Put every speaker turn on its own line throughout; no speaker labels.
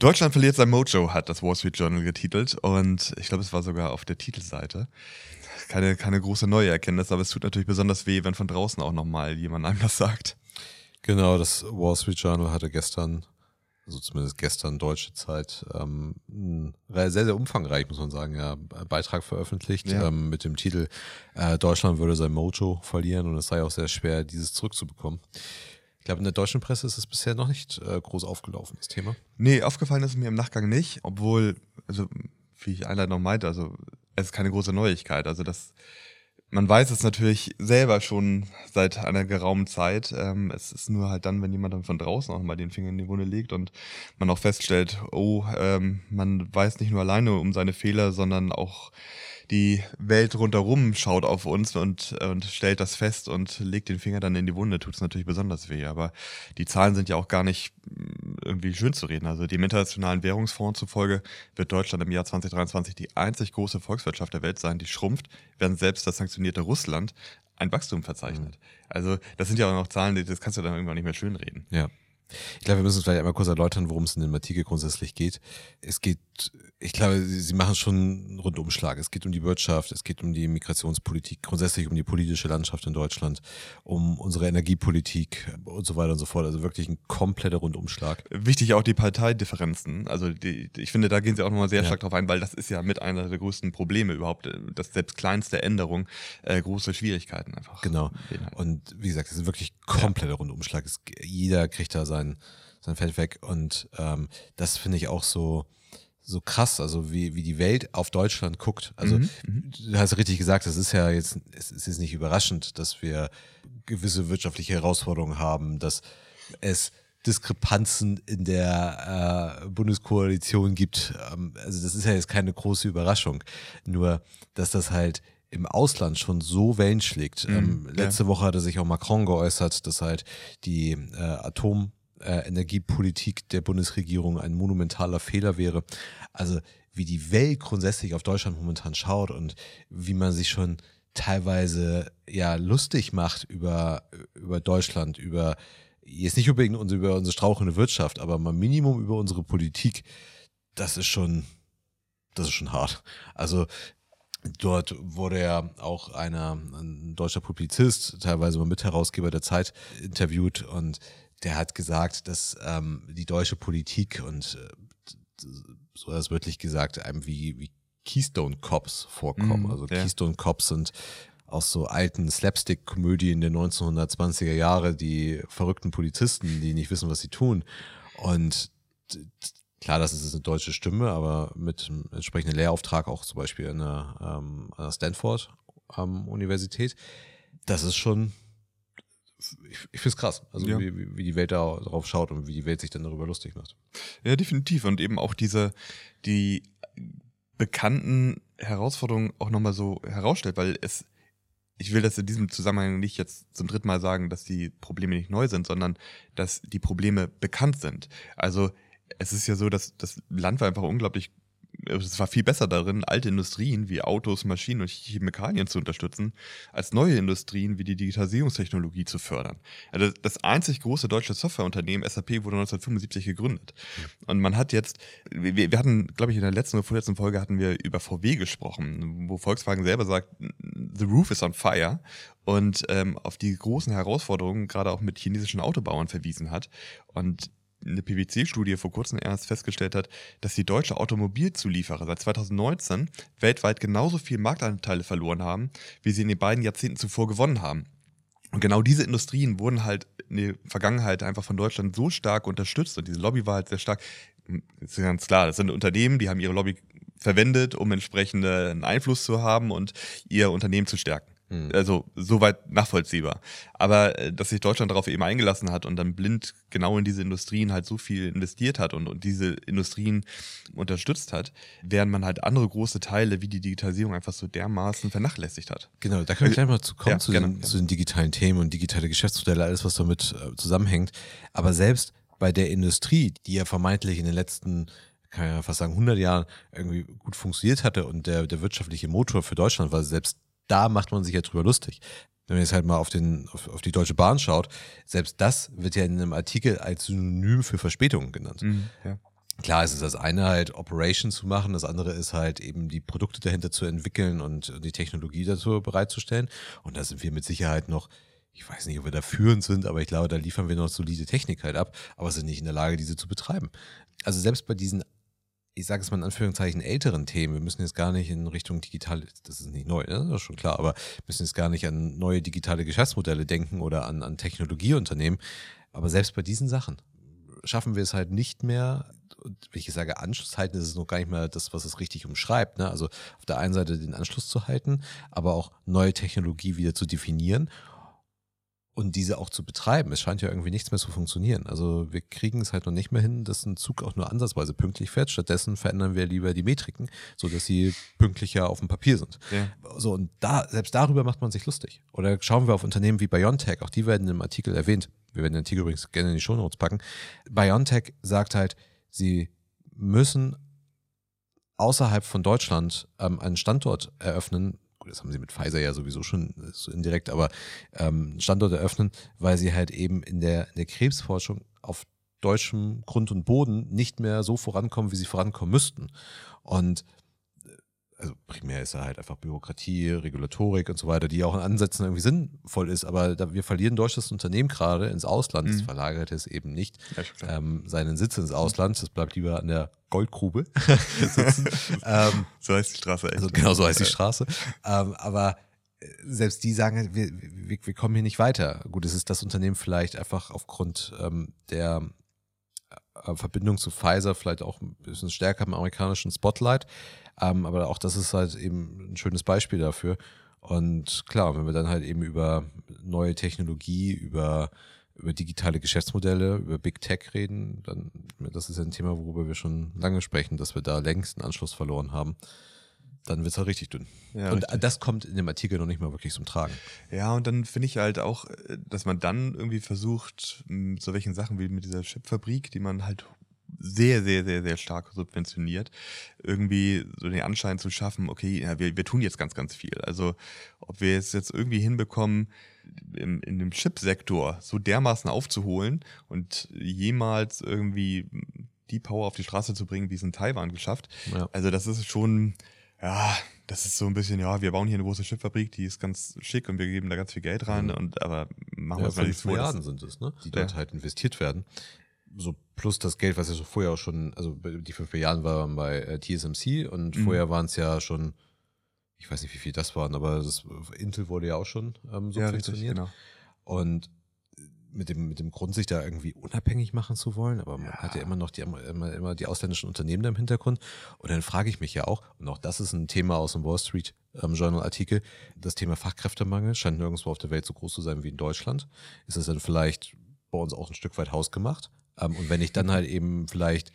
Deutschland verliert sein Mojo, hat das Wall Street Journal getitelt. Und ich glaube, es war sogar auf der Titelseite. Keine, keine große neue Erkenntnis, aber es tut natürlich besonders weh, wenn von draußen auch nochmal jemand einem das sagt.
Genau, das Wall Street Journal hatte gestern, also zumindest gestern deutsche Zeit, ähm, sehr, sehr umfangreich, muss man sagen, ja, Beitrag veröffentlicht ja. ähm, mit dem Titel äh, Deutschland würde sein Mojo verlieren und es sei auch sehr schwer, dieses zurückzubekommen. Ich glaube, in der deutschen Presse ist es bisher noch nicht äh, groß aufgelaufen, das Thema.
Nee, aufgefallen ist es mir im Nachgang nicht, obwohl, also wie ich einleitend noch meinte, also es ist keine große Neuigkeit. Also das, man weiß es natürlich selber schon seit einer geraumen Zeit. Ähm, es ist nur halt dann, wenn jemand dann von draußen auch mal den Finger in die Wunde legt und man auch feststellt, oh, ähm, man weiß nicht nur alleine um seine Fehler, sondern auch die Welt rundherum schaut auf uns und, und stellt das fest und legt den Finger dann in die Wunde, tut es natürlich besonders weh. Aber die Zahlen sind ja auch gar nicht mm, irgendwie schön zu reden. Also dem Internationalen Währungsfonds zufolge wird Deutschland im Jahr 2023 die einzig große Volkswirtschaft der Welt sein, die schrumpft, während selbst das sanktionierte Russland ein Wachstum verzeichnet. Mhm. Also das sind ja auch noch Zahlen, das kannst du dann irgendwann nicht mehr schönreden.
Ja. Ich glaube, wir müssen vielleicht einmal kurz erläutern, worum es in dem Artikel grundsätzlich geht. Es geht ich glaube, sie, machen schon einen Rundumschlag. Es geht um die Wirtschaft, es geht um die Migrationspolitik, grundsätzlich um die politische Landschaft in Deutschland, um unsere Energiepolitik und so weiter und so fort. Also wirklich ein kompletter Rundumschlag.
Wichtig auch die Parteidifferenzen. Also die, ich finde, da gehen sie auch nochmal sehr ja. stark drauf ein, weil das ist ja mit einer der größten Probleme überhaupt, dass selbst kleinste Änderung äh, große Schwierigkeiten einfach.
Genau. Und wie gesagt, es ist wirklich kompletter ja. Rundumschlag. Es, jeder kriegt da sein, sein Feld weg. Und ähm, das finde ich auch so so krass, also wie, wie die Welt auf Deutschland guckt. Also mhm, mhm. du hast richtig gesagt, es ist ja jetzt, es ist nicht überraschend, dass wir gewisse wirtschaftliche Herausforderungen haben, dass es Diskrepanzen in der äh, Bundeskoalition gibt. Ähm, also das ist ja jetzt keine große Überraschung. Nur, dass das halt im Ausland schon so Wellen schlägt. Mhm, ähm, letzte ja. Woche hatte sich auch Macron geäußert, dass halt die äh, Atom äh, Energiepolitik der Bundesregierung ein monumentaler Fehler wäre. Also wie die Welt grundsätzlich auf Deutschland momentan schaut und wie man sich schon teilweise ja lustig macht über, über Deutschland, über jetzt nicht unbedingt über unsere strauchende Wirtschaft, aber mal Minimum über unsere Politik, das ist schon, das ist schon hart. Also Dort wurde ja auch einer, ein deutscher Publizist, teilweise mal Mitherausgeber der Zeit, interviewt und der hat gesagt, dass ähm, die deutsche Politik und äh, so es wirklich gesagt, einem wie, wie Keystone Cops vorkommen. Mm, also ja. Keystone Cops sind aus so alten Slapstick-Komödien der 1920er Jahre, die verrückten Polizisten, die nicht wissen, was sie tun. Und klar, das ist eine deutsche Stimme, aber mit einem entsprechenden Lehrauftrag auch zum Beispiel an der, ähm, an der Stanford ähm, Universität. Das ist schon ich, ich finde es krass, also ja. wie, wie die Welt da drauf schaut und wie die Welt sich dann darüber lustig macht.
Ja, definitiv. Und eben auch diese, die bekannten Herausforderungen auch nochmal so herausstellt, weil es, ich will das in diesem Zusammenhang nicht jetzt zum dritten Mal sagen, dass die Probleme nicht neu sind, sondern dass die Probleme bekannt sind. Also es ist ja so, dass das Land war einfach unglaublich es war viel besser darin, alte Industrien wie Autos, Maschinen und Chemikalien zu unterstützen, als neue Industrien wie die Digitalisierungstechnologie zu fördern. Also das einzig große deutsche Softwareunternehmen, SAP, wurde 1975 gegründet. Und man hat jetzt, wir, wir hatten, glaube ich, in der letzten oder vorletzten Folge hatten wir über VW gesprochen, wo Volkswagen selber sagt, the roof is on fire und ähm, auf die großen Herausforderungen gerade auch mit chinesischen Autobauern verwiesen hat. Und eine PwC-Studie vor kurzem erst festgestellt hat, dass die deutsche Automobilzulieferer seit 2019 weltweit genauso viel Marktanteile verloren haben, wie sie in den beiden Jahrzehnten zuvor gewonnen haben. Und genau diese Industrien wurden halt in der Vergangenheit einfach von Deutschland so stark unterstützt und diese Lobby war halt sehr stark. Das ist ganz klar, das sind Unternehmen, die haben ihre Lobby verwendet, um entsprechenden Einfluss zu haben und ihr Unternehmen zu stärken. Mhm. Also soweit nachvollziehbar. Aber äh, dass sich Deutschland darauf eben eingelassen hat und dann blind genau in diese Industrien halt so viel investiert hat und, und diese Industrien unterstützt hat, während man halt andere große Teile wie die Digitalisierung einfach so dermaßen vernachlässigt hat.
Genau, da können wir gleich mal zu kommen, ja, zu, den, zu, den, digitalen Themen und digitale Geschäftsmodelle, alles was damit äh, zusammenhängt. Aber selbst bei der Industrie, die ja vermeintlich in den letzten kann ja fast sagen, 100 Jahren irgendwie gut funktioniert hatte und der, der wirtschaftliche Motor für Deutschland war, selbst da macht man sich ja drüber lustig. Wenn man jetzt halt mal auf, den, auf, auf, die Deutsche Bahn schaut, selbst das wird ja in einem Artikel als Synonym für Verspätungen genannt. Mhm, ja. Klar ist es das eine halt Operation zu machen, das andere ist halt eben die Produkte dahinter zu entwickeln und die Technologie dazu bereitzustellen. Und da sind wir mit Sicherheit noch, ich weiß nicht, ob wir da führend sind, aber ich glaube, da liefern wir noch solide Technik halt ab, aber sind nicht in der Lage, diese zu betreiben. Also selbst bei diesen ich sage es mal in Anführungszeichen, älteren Themen. Wir müssen jetzt gar nicht in Richtung digitale, das ist nicht neu, ne? das ist schon klar, aber müssen jetzt gar nicht an neue digitale Geschäftsmodelle denken oder an, an Technologieunternehmen. Aber selbst bei diesen Sachen schaffen wir es halt nicht mehr, und wenn ich sage Anschluss halten, ist es noch gar nicht mehr das, was es richtig umschreibt. Ne? Also auf der einen Seite den Anschluss zu halten, aber auch neue Technologie wieder zu definieren und diese auch zu betreiben. Es scheint ja irgendwie nichts mehr zu funktionieren. Also wir kriegen es halt noch nicht mehr hin, dass ein Zug auch nur ansatzweise pünktlich fährt. Stattdessen verändern wir lieber die Metriken, sodass sie pünktlicher auf dem Papier sind. Ja. So, und da, selbst darüber macht man sich lustig. Oder schauen wir auf Unternehmen wie BioNTech, auch die werden im Artikel erwähnt. Wir werden den Artikel übrigens gerne in die Shownotes packen. BioNTech sagt halt, sie müssen außerhalb von Deutschland ähm, einen Standort eröffnen, das haben sie mit Pfizer ja sowieso schon so indirekt, aber ähm, Standort eröffnen, weil sie halt eben in der, in der Krebsforschung auf deutschem Grund und Boden nicht mehr so vorankommen, wie sie vorankommen müssten. Und also primär ist da halt einfach Bürokratie, Regulatorik und so weiter, die auch in Ansätzen irgendwie sinnvoll ist, aber da, wir verlieren deutsches Unternehmen gerade ins Ausland, mhm. das verlagert es eben nicht ja, ähm, seinen Sitz ins Ausland, das bleibt lieber an der Goldgrube sitzen.
ähm, so heißt die Straße
echt. Also genau so heißt die Straße. ähm, aber äh, selbst die sagen, wir, wir, wir kommen hier nicht weiter. Gut, es ist das Unternehmen vielleicht einfach aufgrund ähm, der äh, Verbindung zu Pfizer vielleicht auch ein bisschen stärker im amerikanischen Spotlight. Ähm, aber auch das ist halt eben ein schönes Beispiel dafür. Und klar, wenn wir dann halt eben über neue Technologie, über, über digitale Geschäftsmodelle, über Big Tech reden, dann das ist ein Thema, worüber wir schon lange sprechen, dass wir da längst einen Anschluss verloren haben dann wird es halt richtig dünn. Ja, und richtig. das kommt in dem Artikel noch nicht mal wirklich zum Tragen.
Ja, und dann finde ich halt auch, dass man dann irgendwie versucht, so welchen Sachen wie mit dieser Chipfabrik, die man halt sehr, sehr, sehr, sehr stark subventioniert, irgendwie so den Anschein zu schaffen, okay, ja, wir, wir tun jetzt ganz, ganz viel. Also ob wir es jetzt irgendwie hinbekommen, im, in dem Chipsektor so dermaßen aufzuholen und jemals irgendwie die Power auf die Straße zu bringen, wie es in Taiwan geschafft. Ja. Also das ist schon, ja, das ist so ein bisschen, ja, wir bauen hier eine große Chipfabrik, die ist ganz schick und wir geben da ganz viel Geld rein mhm. und aber machen wir
es mal nicht vor. Milliarden sind es, ne? Die dort ja. halt investiert werden so plus das Geld, was ja so vorher auch schon, also die fünf Milliarden waren bei äh, TSMC und mhm. vorher waren es ja schon, ich weiß nicht, wie viel das waren, aber das, Intel wurde ja auch schon ähm, subventioniert. Ja, genau. Und mit dem, mit dem Grund, sich da irgendwie unabhängig machen zu wollen, aber man ja. hat ja immer noch die, immer, immer die ausländischen Unternehmen da im Hintergrund. Und dann frage ich mich ja auch, und auch das ist ein Thema aus dem Wall Street ähm, Journal Artikel, das Thema Fachkräftemangel scheint nirgendwo auf der Welt so groß zu sein wie in Deutschland. Ist das dann vielleicht bei uns auch ein Stück weit hausgemacht? Ähm, und wenn ich dann halt eben vielleicht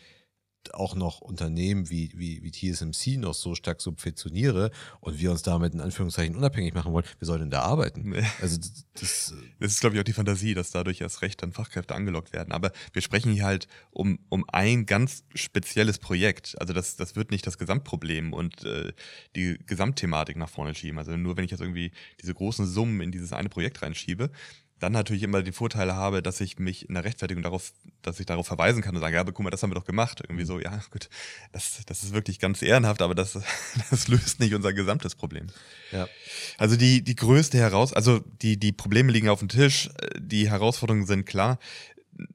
auch noch Unternehmen wie, wie, wie TSMC noch so stark subventioniere und wir uns damit in Anführungszeichen unabhängig machen wollen, wir sollen denn da arbeiten? Also
das, das, das ist, glaube ich, auch die Fantasie, dass dadurch erst recht dann Fachkräfte angelockt werden. Aber wir sprechen hier halt um, um ein ganz spezielles Projekt. Also das, das wird nicht das Gesamtproblem und äh, die Gesamtthematik nach vorne schieben. Also nur wenn ich jetzt irgendwie diese großen Summen in dieses eine Projekt reinschiebe, dann natürlich immer die Vorteile habe, dass ich mich in der Rechtfertigung darauf, dass ich darauf verweisen kann und sagen, ja, aber guck mal, das haben wir doch gemacht. Irgendwie mhm. so, ja, gut, das, das ist wirklich ganz ehrenhaft, aber das, das löst nicht unser gesamtes Problem. Ja. Also die, die größte heraus, also die, die Probleme liegen auf dem Tisch, die Herausforderungen sind klar.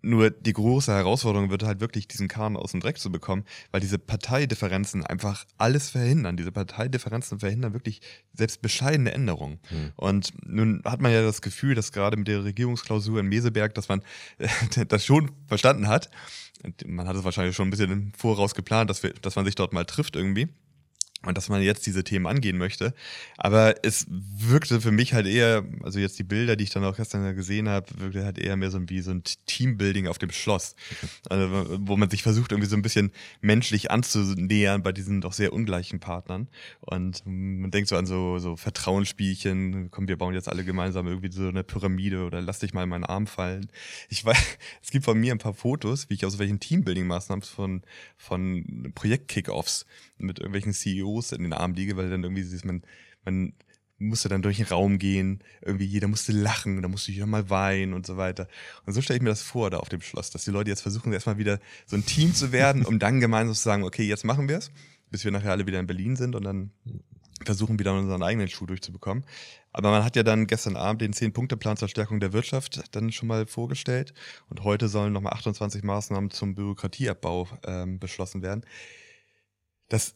Nur die große Herausforderung wird halt wirklich diesen Kahn aus dem Dreck zu bekommen, weil diese Parteidifferenzen einfach alles verhindern. Diese Parteidifferenzen verhindern wirklich selbst bescheidene Änderungen. Hm. Und nun hat man ja das Gefühl, dass gerade mit der Regierungsklausur in Meseberg, dass man das schon verstanden hat. Man hat es wahrscheinlich schon ein bisschen im Voraus geplant, dass, wir, dass man sich dort mal trifft irgendwie und dass man jetzt diese Themen angehen möchte. Aber es wirkte für mich halt eher, also jetzt die Bilder, die ich dann auch gestern gesehen habe, wirkte halt eher mehr so wie so ein Teambuilding auf dem Schloss. Also, wo man sich versucht, irgendwie so ein bisschen menschlich anzunähern bei diesen doch sehr ungleichen Partnern. Und man denkt so an so, so Vertrauensspielchen, komm, wir bauen jetzt alle gemeinsam irgendwie so eine Pyramide oder lass dich mal in meinen Arm fallen. Ich weiß, es gibt von mir ein paar Fotos, wie ich aus welchen Teambuilding-Maßnahmen von, von Projekt-Kickoffs mit irgendwelchen CEOs in den Armen liege, weil dann irgendwie man, man musste dann durch den Raum gehen, irgendwie jeder musste lachen, da musste jeder mal weinen und so weiter. Und so stelle ich mir das vor da auf dem Schloss, dass die Leute jetzt versuchen, erstmal wieder so ein Team zu werden, um dann gemeinsam zu sagen, okay, jetzt machen wir es, bis wir nachher alle wieder in Berlin sind und dann versuchen wieder unseren eigenen Schuh durchzubekommen. Aber man hat ja dann gestern Abend den 10-Punkte-Plan zur Stärkung der Wirtschaft dann schon mal vorgestellt und heute sollen nochmal 28 Maßnahmen zum Bürokratieabbau ähm, beschlossen werden. Das,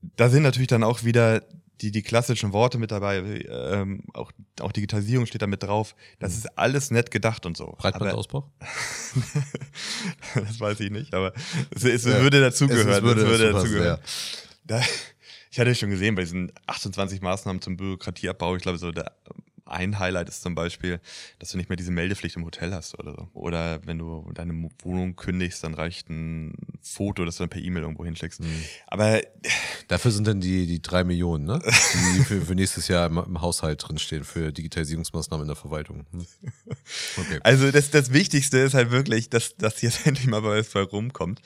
da sind natürlich dann auch wieder die, die klassischen Worte mit dabei, ähm, auch, auch Digitalisierung steht da mit drauf. Das mhm. ist alles nett gedacht und so.
Breitbandausbau?
das weiß ich nicht, aber es, es ja, würde dazugehören. Es, es würde, würde dazugehören. Da, ich hatte schon gesehen bei diesen 28 Maßnahmen zum Bürokratieabbau, ich glaube, so der ein Highlight ist zum Beispiel, dass du nicht mehr diese Meldepflicht im Hotel hast oder so. Oder wenn du deine Wohnung kündigst, dann reicht ein Foto, das du dann per E-Mail irgendwo hinschickst. Mhm. Aber
dafür sind dann die, die drei Millionen, ne? Die für, für nächstes Jahr im, im Haushalt drinstehen, für Digitalisierungsmaßnahmen in der Verwaltung. Hm.
Okay. Also das, das Wichtigste ist halt wirklich, dass, dass jetzt endlich mal bei rumkommt.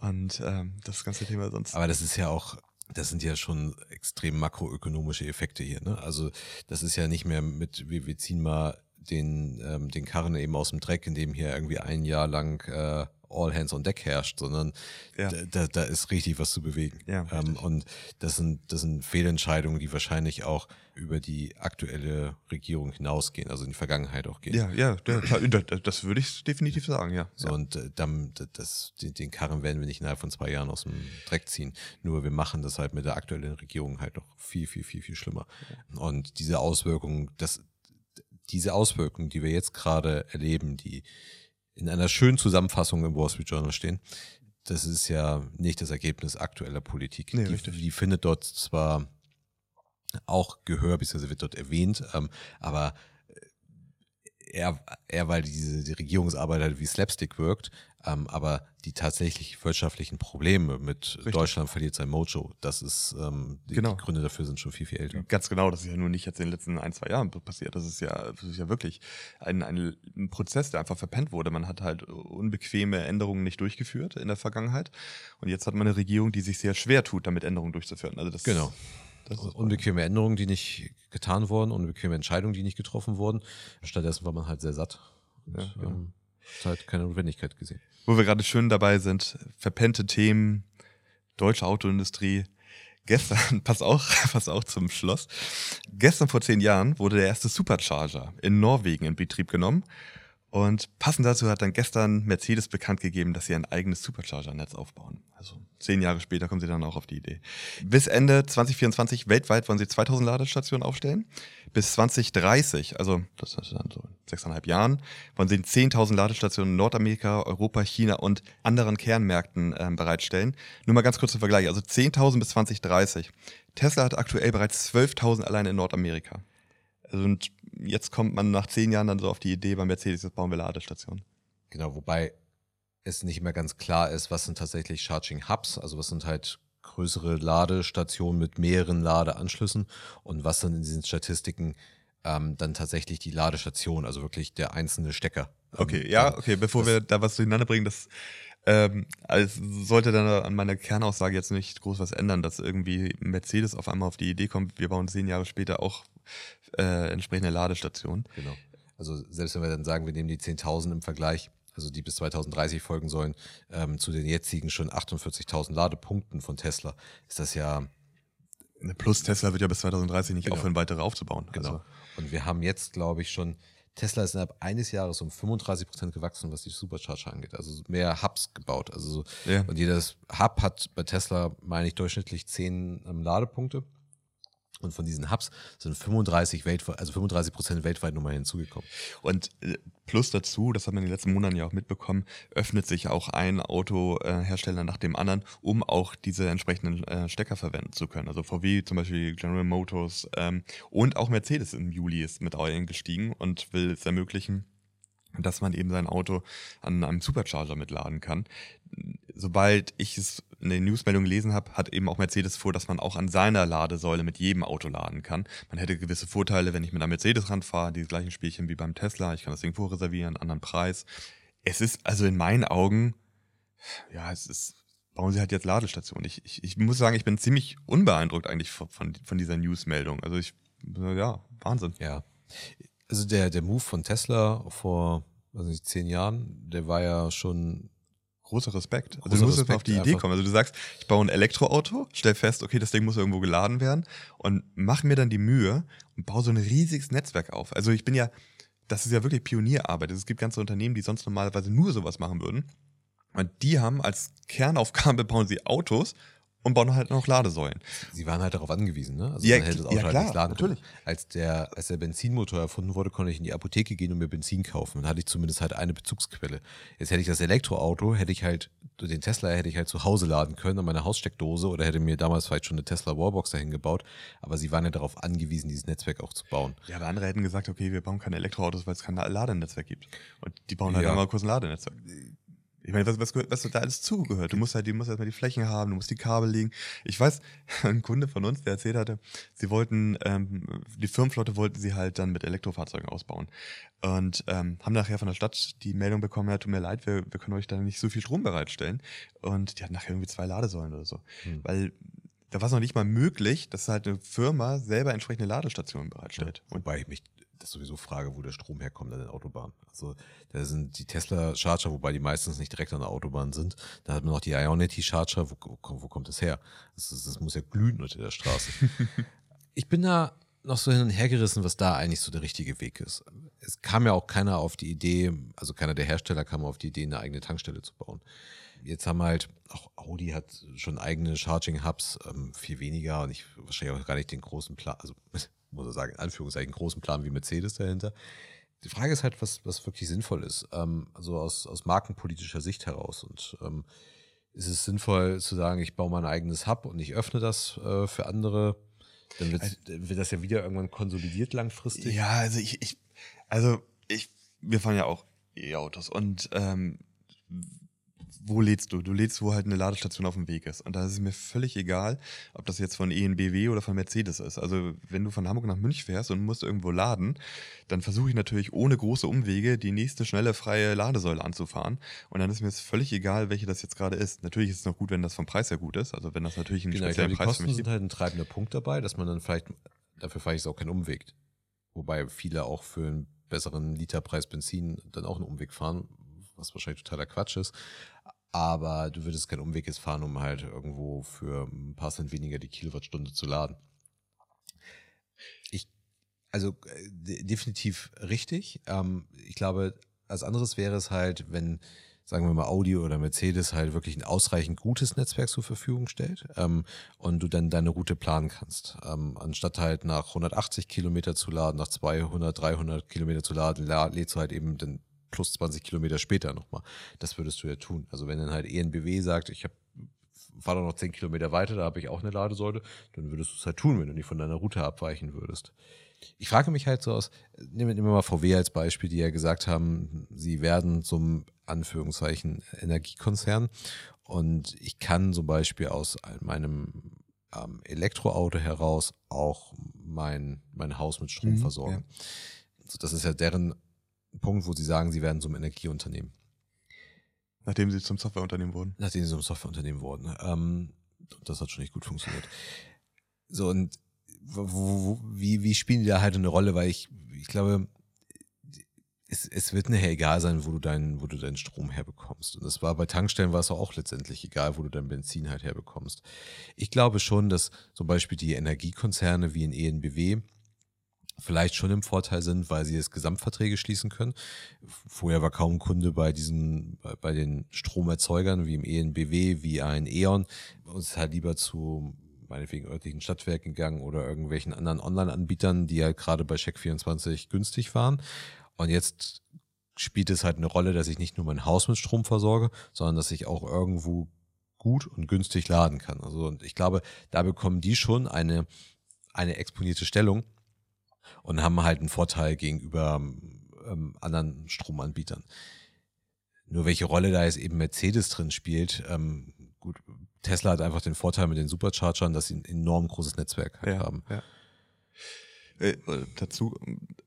Und ähm, das ganze Thema sonst.
Aber das ist ja auch das sind ja schon extrem makroökonomische Effekte hier. Ne? Also das ist ja nicht mehr mit, wir, wir ziehen mal den, ähm, den Karren eben aus dem Dreck, in dem hier irgendwie ein Jahr lang äh, All Hands on Deck herrscht, sondern ja. da, da ist richtig was zu bewegen. Ja, ähm, und das sind, das sind Fehlentscheidungen, die wahrscheinlich auch über die aktuelle Regierung hinausgehen, also in die Vergangenheit auch gehen.
Ja, ja, das, würde ich definitiv sagen, ja.
So, und äh, dann, das, den Karren werden wir nicht innerhalb von zwei Jahren aus dem Dreck ziehen. Nur wir machen das halt mit der aktuellen Regierung halt noch viel, viel, viel, viel schlimmer. Und diese Auswirkungen, das, diese Auswirkungen, die wir jetzt gerade erleben, die in einer schönen Zusammenfassung im Wall Street Journal stehen. Das ist ja nicht das Ergebnis aktueller Politik. Nee, die, die, findet dort zwar auch Gehör, beziehungsweise wird dort erwähnt, ähm, aber eher, eher weil diese die Regierungsarbeit halt wie Slapstick wirkt, ähm, aber die tatsächlich wirtschaftlichen Probleme mit Richtig. Deutschland verliert sein Mojo, das ist, ähm, die, genau. die, Gründe dafür sind schon viel, viel älter.
Ganz genau, das ist ja nur nicht jetzt in den letzten ein, zwei Jahren passiert. Das ist ja, das ist ja wirklich ein, ein, Prozess, der einfach verpennt wurde. Man hat halt unbequeme Änderungen nicht durchgeführt in der Vergangenheit. Und jetzt hat man eine Regierung, die sich sehr schwer tut, damit Änderungen durchzuführen. Also das
genau. Unbequeme Änderungen, die nicht getan wurden, unbequeme Entscheidungen, die nicht getroffen wurden. Stattdessen war man halt sehr satt. Und, ja, ja. Ähm, halt keine Notwendigkeit gesehen.
Wo wir gerade schön dabei sind, verpennte Themen, deutsche Autoindustrie. Gestern, pass auch, pass auch zum Schloss. Gestern vor zehn Jahren wurde der erste Supercharger in Norwegen in Betrieb genommen. Und passend dazu hat dann gestern Mercedes bekannt gegeben, dass sie ein eigenes Supercharger-Netz aufbauen. Also zehn Jahre später kommen sie dann auch auf die Idee. Bis Ende 2024 weltweit wollen sie 2000 Ladestationen aufstellen. Bis 2030, also das ist dann so sechseinhalb Jahren, wollen sie 10.000 Ladestationen in Nordamerika, Europa, China und anderen Kernmärkten äh, bereitstellen. Nur mal ganz kurz zum Vergleich. Also 10.000 bis 2030. Tesla hat aktuell bereits 12.000 allein in Nordamerika. Also und jetzt kommt man nach zehn Jahren dann so auf die Idee bei Mercedes, jetzt bauen wir Ladestationen.
Genau, wobei es nicht mehr ganz klar ist, was sind tatsächlich Charging Hubs, also was sind halt größere Ladestationen mit mehreren Ladeanschlüssen und was sind in diesen Statistiken ähm, dann tatsächlich die Ladestation, also wirklich der einzelne Stecker.
Ähm, okay, ja, okay, bevor wir da was durcheinander bringen, das ähm, also sollte dann an meiner Kernaussage jetzt nicht groß was ändern, dass irgendwie Mercedes auf einmal auf die Idee kommt, wir bauen zehn Jahre später auch äh, entsprechende Ladestationen.
Genau. Also selbst wenn wir dann sagen, wir nehmen die 10.000 im Vergleich, also die bis 2030 folgen sollen, ähm, zu den jetzigen schon 48.000 Ladepunkten von Tesla, ist das ja.
Plus Tesla wird ja bis 2030 nicht genau. aufhören, weitere aufzubauen.
Genau. Also. Und wir haben jetzt, glaube ich, schon, Tesla ist innerhalb eines Jahres um 35 Prozent gewachsen, was die Supercharger angeht. Also mehr Hubs gebaut. Also so, ja. Und jedes Hub hat bei Tesla, meine ich, durchschnittlich 10 ähm, Ladepunkte. Und von diesen Hubs sind 35 weltweit, also 35 Prozent weltweit nochmal hinzugekommen.
Und äh, plus dazu, das hat man in den letzten Monaten ja auch mitbekommen, öffnet sich auch ein Autohersteller nach dem anderen, um auch diese entsprechenden äh, Stecker verwenden zu können. Also VW zum Beispiel, General Motors ähm, und auch Mercedes im Juli ist mit eingestiegen und will es ermöglichen, dass man eben sein Auto an einem Supercharger mitladen kann. Sobald ich es in den Newsmeldungen gelesen habe, hat eben auch Mercedes vor, dass man auch an seiner Ladesäule mit jedem Auto laden kann. Man hätte gewisse Vorteile, wenn ich mit einem Mercedes ranfahre, die gleichen Spielchen wie beim Tesla. Ich kann das Ding vorreservieren, anderen Preis. Es ist also in meinen Augen, ja, es ist, bauen sie halt jetzt Ladestationen. Ich, ich, ich muss sagen, ich bin ziemlich unbeeindruckt eigentlich von, von, von dieser Newsmeldung. Also ich ja, Wahnsinn.
Ja. Also der, der Move von Tesla vor, weiß nicht, zehn Jahren, der war ja schon
Großer Respekt. Also
Großer
du musst mal auf
Respekt,
die Idee
einfach.
kommen. Also du sagst, ich baue ein Elektroauto, stell fest, okay, das Ding muss irgendwo geladen werden und mach mir dann die Mühe und baue so ein riesiges Netzwerk auf. Also ich bin ja, das ist ja wirklich Pionierarbeit. Es gibt ganze Unternehmen, die sonst normalerweise nur sowas machen würden. Und die haben als Kernaufgabe, bauen sie Autos und bauen halt noch Ladesäulen.
Sie waren halt darauf angewiesen, ne? Also
Ja,
man hätte das
ja,
Auto halt
klar,
nicht laden
natürlich.
können. Als der, als der Benzinmotor erfunden wurde, konnte ich in die Apotheke gehen und mir Benzin kaufen. Dann hatte ich zumindest halt eine Bezugsquelle. Jetzt hätte ich das Elektroauto, hätte ich halt, den Tesla hätte ich halt zu Hause laden können an meiner Haussteckdose oder hätte mir damals vielleicht schon eine Tesla Wallbox dahin gebaut. Aber sie waren ja darauf angewiesen, dieses Netzwerk auch zu bauen.
Ja, aber andere hätten gesagt, okay, wir bauen keine Elektroautos, weil es kein Ladenetzwerk gibt. Und die bauen halt
Ja.
einmal kurz ein Ladenetzwerk. Ich meine, was, was, gehört- was da alles zugehört? Du musst halt, du musst erstmal die Flächen haben, du musst die Kabel legen. Ich weiß, ein Kunde von uns, der erzählt hatte, sie wollten, ähm, die Firmenflotte wollten sie halt dann mit Elektrofahrzeugen ausbauen. Und ähm, haben nachher von der Stadt die Meldung bekommen, ja, tut mir leid, wir, wir können euch da nicht so viel Strom bereitstellen. Und die hatten nachher irgendwie zwei Ladesäulen oder so.
Hm.
Weil da war es noch nicht mal möglich, dass halt eine Firma selber entsprechende Ladestationen bereitstellt. Und
Wobei ich mich das sowieso frage, wo der Strom herkommt an den Autobahnen. Also da sind die Tesla Charger, wobei die meistens nicht direkt an der Autobahn sind. Da hat man noch die Ionity Charger. Wo, wo, wo kommt das her? Das, ist, das muss ja glühen unter der Straße. ich bin da noch so hin und her gerissen, was da eigentlich so der richtige Weg ist. Es kam ja auch keiner auf die Idee, also keiner der Hersteller kam auf die Idee, eine eigene Tankstelle zu bauen. Jetzt haben halt, auch Audi hat schon eigene Charging Hubs, ähm, viel weniger und ich wahrscheinlich auch gar nicht den großen Plan, also muss er sagen, in Anführungszeichen großen Plan wie Mercedes dahinter. Die Frage ist halt, was, was wirklich sinnvoll ist, ähm, also aus, aus markenpolitischer Sicht heraus. Und ähm, ist es sinnvoll zu sagen, ich baue mein eigenes Hub und ich öffne das äh, für andere? Dann wird, wird das ja wieder irgendwann konsolidiert langfristig.
Ja, also ich, ich also ich, wir fahren ja auch E-Autos und ähm, wo lädst du? Du lädst, wo halt eine Ladestation auf dem Weg ist. Und da ist es mir völlig egal, ob das jetzt von ENBW oder von Mercedes ist. Also wenn du von Hamburg nach München fährst und musst irgendwo laden, dann versuche ich natürlich ohne große Umwege die nächste schnelle freie Ladesäule anzufahren. Und dann ist mir es völlig egal, welche das jetzt gerade ist. Natürlich ist es noch gut, wenn das vom Preis her gut ist. Also wenn das natürlich einen
Genau, ich
speziellen
glaube, die
Preis für
Kosten
mich
sind halt ein treibender Punkt dabei, dass man dann vielleicht, dafür fahre ich es auch keinen Umweg. Wobei viele auch für einen besseren Literpreis Benzin dann auch einen Umweg fahren, was wahrscheinlich totaler Quatsch ist. Aber du würdest keinen Umweg jetzt fahren, um halt irgendwo für ein paar Cent weniger die Kilowattstunde zu laden. Ich, also äh, de- definitiv richtig. Ähm, ich glaube, als anderes wäre es halt, wenn, sagen wir mal, Audi oder Mercedes halt wirklich ein ausreichend gutes Netzwerk zur Verfügung stellt ähm, und du dann deine Route planen kannst. Ähm, anstatt halt nach 180 Kilometer zu laden, nach 200, 300 Kilometer zu laden, la- lädst du halt eben dann plus 20 Kilometer später nochmal. Das würdest du ja tun. Also wenn dann halt ENBW sagt, ich habe fahre doch noch 10 Kilometer weiter, da habe ich auch eine Ladesäule, dann würdest du es halt tun, wenn du nicht von deiner Route abweichen würdest. Ich frage mich halt so aus, nehmen wir mal VW als Beispiel, die ja gesagt haben, sie werden zum Anführungszeichen Energiekonzern und ich kann zum Beispiel aus meinem ähm, Elektroauto heraus auch mein, mein Haus mit Strom
Mhm,
versorgen. So, das ist ja deren Punkt, wo sie sagen, sie werden zum Energieunternehmen
Nachdem sie zum Softwareunternehmen wurden.
nachdem sie zum Softwareunternehmen wurden. Ähm, das hat schon nicht gut funktioniert. So, und wo, wo, wie, wie spielen die da halt eine Rolle? Weil ich, ich glaube, es, es wird nachher egal sein, wo du deinen, wo du deinen Strom herbekommst. Und das war bei Tankstellen war es auch letztendlich egal, wo du dein Benzin halt herbekommst. Ich glaube schon, dass zum Beispiel die Energiekonzerne wie in ENBW vielleicht schon im Vorteil sind, weil sie jetzt Gesamtverträge schließen können. Vorher war kaum Kunde bei diesen, bei den Stromerzeugern wie im ENBW, wie ein E.ON. Uns ist halt lieber zu meinetwegen örtlichen Stadtwerken gegangen oder irgendwelchen anderen Online-Anbietern, die halt gerade bei Check24 günstig waren. Und jetzt spielt es halt eine Rolle, dass ich nicht nur mein Haus mit Strom versorge, sondern dass ich auch irgendwo gut und günstig laden kann. Also und ich glaube, da bekommen die schon eine, eine exponierte Stellung und haben halt einen Vorteil gegenüber ähm, anderen Stromanbietern. Nur welche Rolle da jetzt eben Mercedes drin spielt, ähm, gut, Tesla hat einfach den Vorteil mit den Superchargern, dass sie ein enorm großes Netzwerk halt haben.
ja. Äh, dazu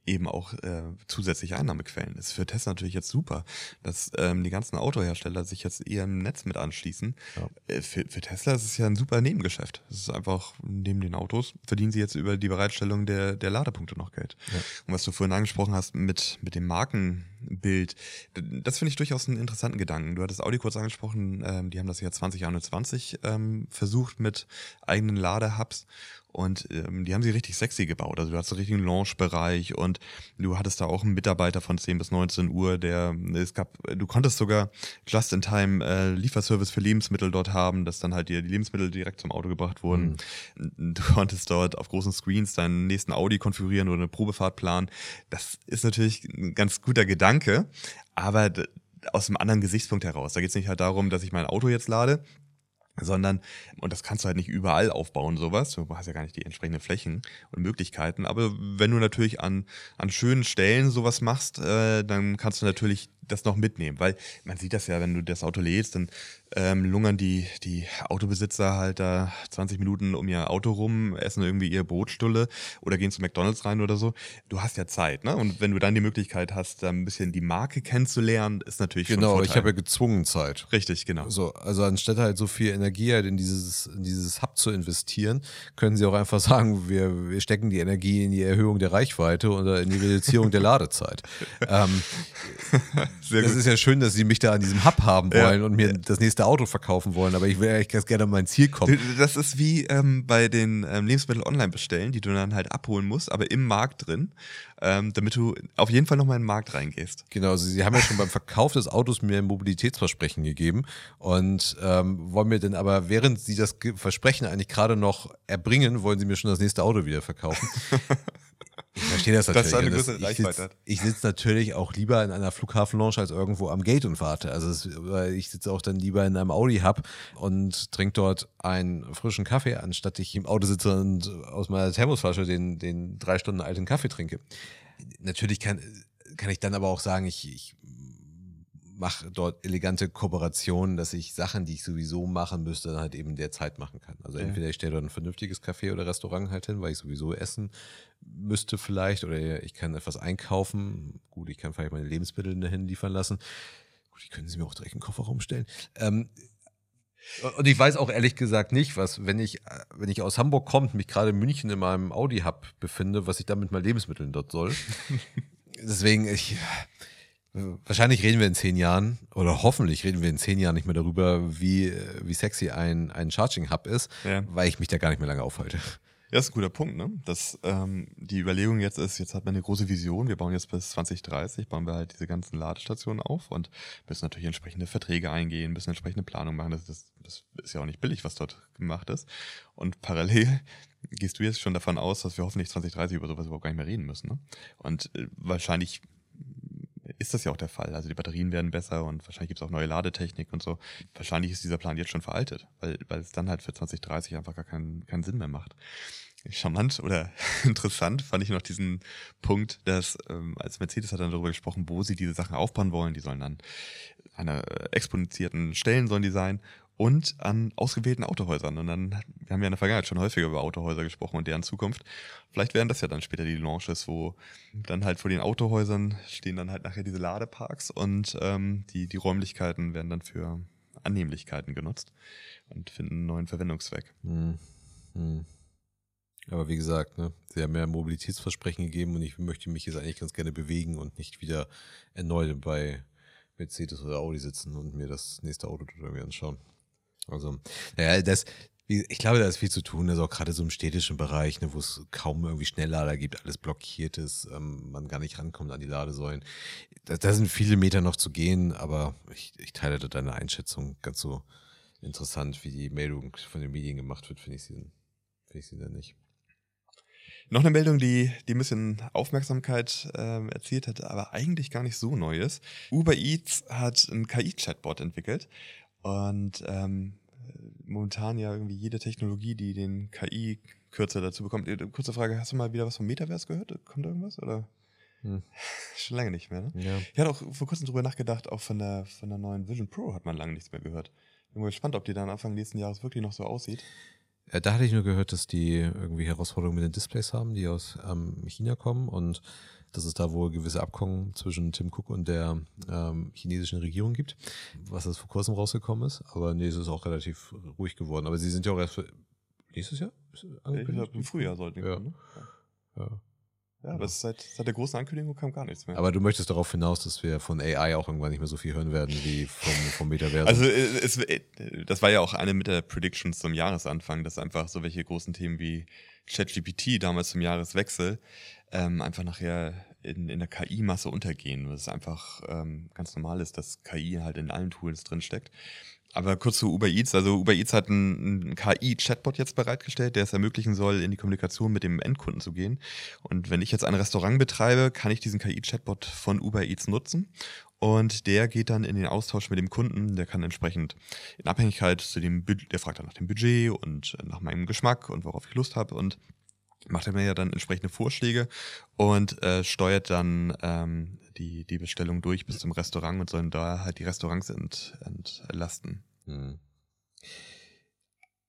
eben auch äh, zusätzliche Einnahmequellen. Das ist für Tesla natürlich jetzt super, dass ähm, die ganzen Autohersteller sich jetzt eher im Netz mit anschließen. Ja. Äh, für, für Tesla ist es ja ein super Nebengeschäft. Es ist einfach, neben den Autos verdienen sie jetzt über die Bereitstellung der, der Ladepunkte noch Geld. Ja. Und was du vorhin angesprochen hast mit, mit dem Markenbild, das finde ich durchaus einen interessanten Gedanken. Du hattest Audi kurz angesprochen, ähm, die haben das ja 2021 ähm, versucht mit eigenen Ladehubs. Und ähm, die haben sie richtig sexy gebaut. Also du hast einen richtigen Launch-Bereich und du hattest da auch einen Mitarbeiter von 10 bis 19 Uhr, der es gab, du konntest sogar Just-in-Time äh, Lieferservice für Lebensmittel dort haben, dass dann halt dir die Lebensmittel direkt zum Auto gebracht wurden. Mhm. Du konntest dort auf großen Screens deinen nächsten Audi konfigurieren oder eine Probefahrt planen. Das ist natürlich ein ganz guter Gedanke, aber aus einem anderen Gesichtspunkt heraus. Da geht es nicht halt darum, dass ich mein Auto jetzt lade, sondern, und das kannst du halt nicht überall aufbauen, sowas. Du hast ja gar nicht die entsprechenden Flächen und Möglichkeiten. Aber wenn du natürlich an, an schönen Stellen sowas machst, äh, dann kannst du natürlich das noch mitnehmen, weil man sieht das ja, wenn du das Auto lädst, dann ähm, lungern die, die Autobesitzer halt da 20 Minuten um ihr Auto rum, essen irgendwie ihre Brotstulle oder gehen zu McDonalds rein oder so. Du hast ja Zeit, ne? Und wenn du dann die Möglichkeit hast, da ein bisschen die Marke kennenzulernen, ist natürlich
Genau, ich habe ja gezwungen Zeit.
Richtig, genau.
So, also anstatt halt so viel Energie halt in dieses, in dieses Hub zu investieren, können sie auch einfach sagen, wir, wir stecken die Energie in die Erhöhung der Reichweite oder in die Reduzierung der Ladezeit. ähm, sehr das gut. ist ja schön, dass sie mich da an diesem Hub haben wollen ja. und mir das nächste Auto verkaufen wollen, aber ich will eigentlich ganz gerne an mein Ziel kommen.
Das ist wie ähm, bei den ähm, Lebensmittel online bestellen, die du dann halt abholen musst, aber im Markt drin, ähm, damit du auf jeden Fall nochmal in den Markt reingehst.
Genau, also sie haben ja schon beim Verkauf des Autos mir ein Mobilitätsversprechen gegeben und ähm, wollen mir denn aber, während sie das Versprechen eigentlich gerade noch erbringen, wollen sie mir schon das nächste Auto wieder verkaufen. Ich verstehe das natürlich. Das eine größere Reichweite hat. Ich sitze natürlich auch lieber in einer Flughafenlounge als irgendwo am Gate und warte. Also es, ich sitze auch dann lieber in einem Audi-Hub und trinke dort einen frischen Kaffee, anstatt ich im Auto sitze und aus meiner Thermosflasche den, den drei Stunden alten Kaffee trinke. Natürlich kann, kann ich dann aber auch sagen, ich, ich mache dort elegante Kooperationen, dass ich Sachen, die ich sowieso machen müsste, dann halt eben derzeit machen kann. Also entweder ich stelle dort ein vernünftiges Café oder Restaurant halt hin, weil ich sowieso essen müsste vielleicht oder ich kann etwas einkaufen. Gut, ich kann vielleicht meine Lebensmittel dahin liefern lassen. Gut, die können sie mir auch direkt in den Kofferraum stellen. Ähm, und ich weiß auch ehrlich gesagt nicht, was, wenn ich, wenn ich aus Hamburg komme, mich gerade in München in meinem Audi-Hub befinde, was ich dann mit meinen Lebensmitteln dort soll. Deswegen, ich, Wahrscheinlich reden wir in zehn Jahren oder hoffentlich reden wir in zehn Jahren nicht mehr darüber, wie, wie sexy ein, ein Charging Hub ist, ja. weil ich mich da gar nicht mehr lange aufhalte.
Ja, das ist ein guter Punkt, ne? Dass ähm, die Überlegung jetzt ist, jetzt hat man eine große Vision, wir bauen jetzt bis 2030, bauen wir halt diese ganzen Ladestationen auf und müssen natürlich entsprechende Verträge eingehen, müssen entsprechende Planung machen. Das, das, das ist ja auch nicht billig, was dort gemacht ist. Und parallel gehst du jetzt schon davon aus, dass wir hoffentlich 2030 über sowas überhaupt gar nicht mehr reden müssen. Ne? Und äh, wahrscheinlich ist das ja auch der Fall. Also die Batterien werden besser und wahrscheinlich gibt es auch neue Ladetechnik und so. Wahrscheinlich ist dieser Plan jetzt schon veraltet, weil, weil es dann halt für 2030 einfach gar keinen, keinen Sinn mehr macht. Charmant oder interessant fand ich noch diesen Punkt, dass ähm, als Mercedes hat dann darüber gesprochen, wo sie diese Sachen aufbauen wollen. Die sollen dann an einer exponentierten Stellen sollen die sein und an ausgewählten Autohäusern. Und dann, wir haben ja in der Vergangenheit schon häufiger über Autohäuser gesprochen und deren Zukunft. Vielleicht werden das ja dann später die Launches, wo dann halt vor den Autohäusern stehen dann halt nachher diese Ladeparks und ähm, die, die Räumlichkeiten werden dann für Annehmlichkeiten genutzt und finden einen neuen Verwendungszweck. Hm.
Hm. Aber wie gesagt, ne, sie haben ja Mobilitätsversprechen gegeben und ich möchte mich jetzt eigentlich ganz gerne bewegen und nicht wieder erneut bei Mercedes oder Audi sitzen und mir das nächste Auto anschauen. Also, naja, das, ich glaube, da ist viel zu tun, also auch gerade so im städtischen Bereich, ne, wo es kaum irgendwie Schnelllader gibt, alles blockiert ist, ähm, man gar nicht rankommt an die Ladesäulen. Da, da, sind viele Meter noch zu gehen, aber ich, ich teile da deine Einschätzung ganz so interessant, wie die Meldung von den Medien gemacht wird, finde ich sie, finde ich sie dann nicht.
Noch eine Meldung, die, die ein bisschen Aufmerksamkeit ähm, erzielt hat, aber eigentlich gar nicht so neu ist. Uber Eats hat ein KI-Chatbot entwickelt und ähm, momentan ja irgendwie jede Technologie, die den KI-Kürzer dazu bekommt. Äh, kurze Frage, hast du mal wieder was vom Metaverse gehört? Kommt irgendwas? Oder? Hm. Schon lange nicht mehr, ne? Ja. Ich hatte auch vor kurzem drüber nachgedacht, auch von der, von der neuen Vision Pro hat man lange nichts mehr gehört. Bin mal gespannt, ob die dann Anfang nächsten Jahres wirklich noch so aussieht.
Ja, da hatte ich nur gehört, dass die irgendwie Herausforderungen mit den Displays haben, die aus ähm, China kommen und dass es da wohl gewisse Abkommen zwischen Tim Cook und der ähm, chinesischen Regierung gibt, was das vor kurzem rausgekommen ist. Aber nee, es ist auch relativ ruhig geworden. Aber sie sind ja auch erst für nächstes Jahr?
Ich Im Frühjahr sollten die
ja.
kommen. Ne?
Ja.
Ja, aber seit, seit der großen Ankündigung kam gar nichts mehr.
Aber du möchtest darauf hinaus, dass wir von AI auch irgendwann nicht mehr so viel hören werden wie vom, vom Metaversum.
Also äh, es, äh, das war ja auch eine mit der Predictions zum Jahresanfang, dass einfach so welche großen Themen wie ChatGPT damals zum Jahreswechsel ähm, einfach nachher in, in der KI-Masse untergehen, es einfach ähm, ganz normal ist, dass KI halt in allen Tools drin steckt. Aber kurz zu Uber Eats. Also Uber Eats hat einen, KI-Chatbot jetzt bereitgestellt, der es ermöglichen soll, in die Kommunikation mit dem Endkunden zu gehen. Und wenn ich jetzt ein Restaurant betreibe, kann ich diesen KI-Chatbot von Uber Eats nutzen. Und der geht dann in den Austausch mit dem Kunden. Der kann entsprechend in Abhängigkeit zu dem, der fragt dann nach dem Budget und nach meinem Geschmack und worauf ich Lust habe und macht er mir ja dann entsprechende Vorschläge und äh, steuert dann ähm, die, die Bestellung durch bis zum Restaurant und sollen da halt die Restaurants ent, entlasten. Hm.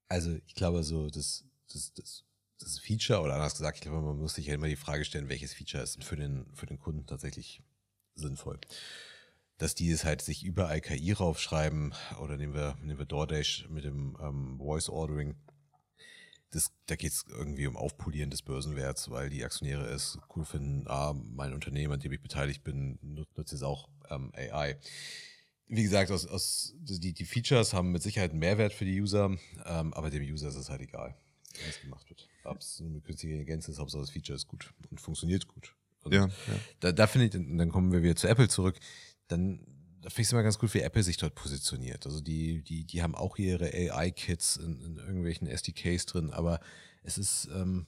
Also ich glaube so, das, das, das, das Feature, oder anders gesagt, ich glaube, man muss sich ja immer die Frage stellen, welches Feature ist für den, für den Kunden tatsächlich sinnvoll. Dass die es halt sich überall KI raufschreiben, oder nehmen wir, nehmen wir DoorDash mit dem ähm, Voice Ordering, das, da geht es irgendwie um Aufpolieren des Börsenwerts, weil die Aktionäre es cool finden, ah, mein Unternehmen, an dem ich beteiligt bin, nutzt, jetzt auch ähm, AI. Wie gesagt, aus, aus, die, die Features haben mit Sicherheit einen Mehrwert für die User, ähm, aber dem User ist es halt egal, was gemacht wird. Ob es eine künstliche Intelligenz ist, Hauptsache das Feature ist gut und funktioniert gut. Und
ja, ja.
Da, da finde ich, dann kommen wir wieder zu Apple zurück, dann da finde ich es immer ganz gut, wie Apple sich dort positioniert. Also die, die, die haben auch ihre AI-Kits in, in, irgendwelchen SDKs drin, aber es ist, ähm,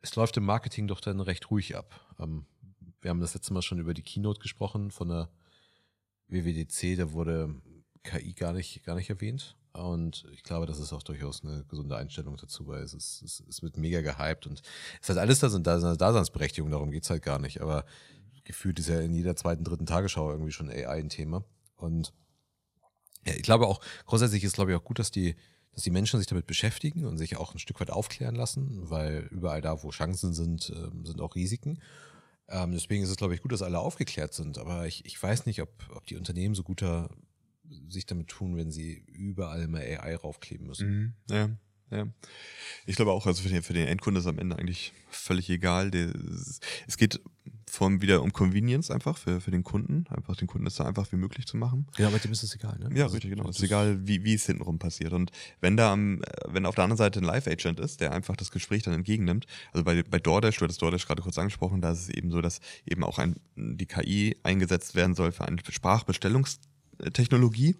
es läuft im Marketing doch dann recht ruhig ab. Ähm, wir haben das letzte Mal schon über die Keynote gesprochen von der WWDC, da wurde KI gar nicht, gar nicht erwähnt. Und ich glaube, das ist auch durchaus eine gesunde Einstellung dazu, weil es, ist, es, es wird mega gehypt und es hat alles da da eine Daseinsberechtigung, darum geht es halt gar nicht. Aber gefühlt ist ja in jeder zweiten, dritten Tagesschau irgendwie schon AI ein Thema. Und ja, ich glaube auch, grundsätzlich ist glaube ich auch gut, dass die, dass die Menschen sich damit beschäftigen und sich auch ein Stück weit aufklären lassen, weil überall da, wo Chancen sind, ähm, sind auch Risiken. Ähm, deswegen ist es, glaube ich, gut, dass alle aufgeklärt sind. Aber ich, ich weiß nicht, ob, ob die Unternehmen so guter sich damit tun, wenn sie überall mal AI raufkleben müssen.
Mhm, ja. Ja. Ich glaube auch, also für den, für den Endkunden ist am Ende eigentlich völlig egal. Es geht vom wieder um Convenience einfach für, für den Kunden. Einfach den Kunden ist da einfach wie möglich zu machen.
Ja, aber dem ist es egal, ne?
Ja, also, richtig, genau. Es ist egal, wie, wie es hintenrum passiert. Und wenn da am, wenn auf der anderen Seite ein Live-Agent ist, der einfach das Gespräch dann entgegennimmt, also bei, bei DoorDash, du hattest DoorDash gerade kurz angesprochen, da ist es eben so, dass eben auch ein, die KI eingesetzt werden soll für eine Sprachbestellungs Technologie.